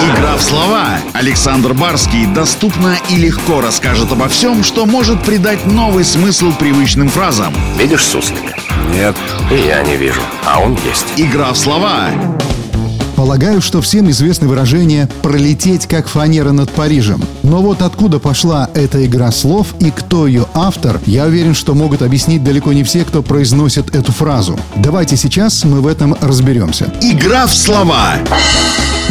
Игра в слова. Александр Барский доступно и легко расскажет обо всем, что может придать новый смысл привычным фразам. Видишь суслика? Нет. И я не вижу, а он есть. Игра в слова. Полагаю, что всем известно выражение «пролететь как фанера над Парижем». Но вот откуда пошла эта игра слов и кто ее автор, я уверен, что могут объяснить далеко не все, кто произносит эту фразу. Давайте сейчас мы в этом разберемся. Игра в слова. В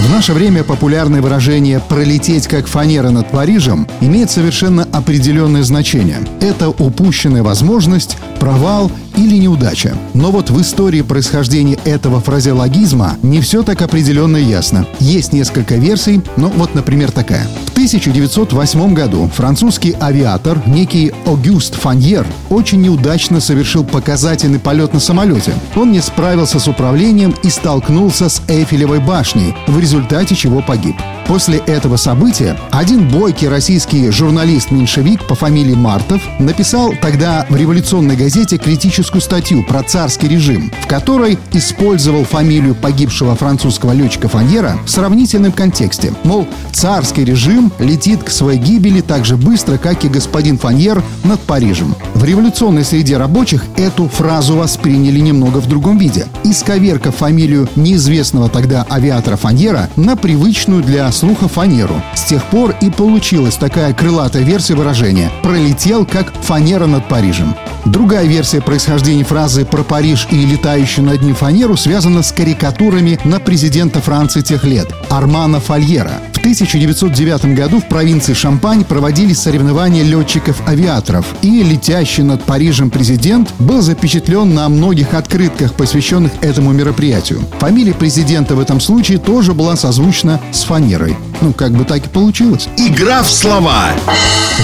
наше время популярное выражение «пролететь как фанера над Парижем» имеет совершенно определенное значение. Это упущенная возможность, провал или неудача. Но вот в истории происхождения этого фразеологизма не все так определенно и ясно. Есть несколько версий, но вот, например, такая. В 1908 году французский авиатор, некий Огюст Фаньер, очень неудачно совершил показательный полет на самолете. Он не справился с управлением и столкнулся с Эйфелевой башней, в результате чего погиб. После этого события один бойкий российский журналист-меньшевик по фамилии Мартов написал тогда в революционной газете критическую статью про царский режим, в которой использовал фамилию погибшего французского летчика Фаньера в сравнительном контексте. Мол, царский режим летит к своей гибели так же быстро, как и господин Фаньер над Парижем. В революционной среде рабочих эту фразу восприняли немного в другом виде. Исковеркав фамилию неизвестного тогда авиатора Фаньера на привычную для слуха фанеру. С тех пор и получилась такая крылатая версия выражения «пролетел как фанера над Парижем». Другая версия происхождения фразы про Париж и летающую над ним фанеру связана с карикатурами на президента Франции тех лет – Армана Фольера. В 1909 году в провинции Шампань проводились соревнования летчиков-авиаторов, и летящий над Парижем президент был запечатлен на многих открытках, посвященных этому мероприятию. Фамилия президента в этом случае тоже была созвучна с фанерой. Ну, как бы так и получилось. Игра в слова.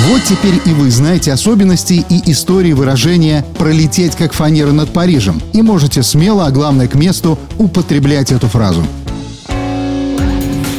Вот теперь и вы знаете особенности и истории выражения «пролететь как фанера над Парижем» и можете смело, а главное к месту, употреблять эту фразу.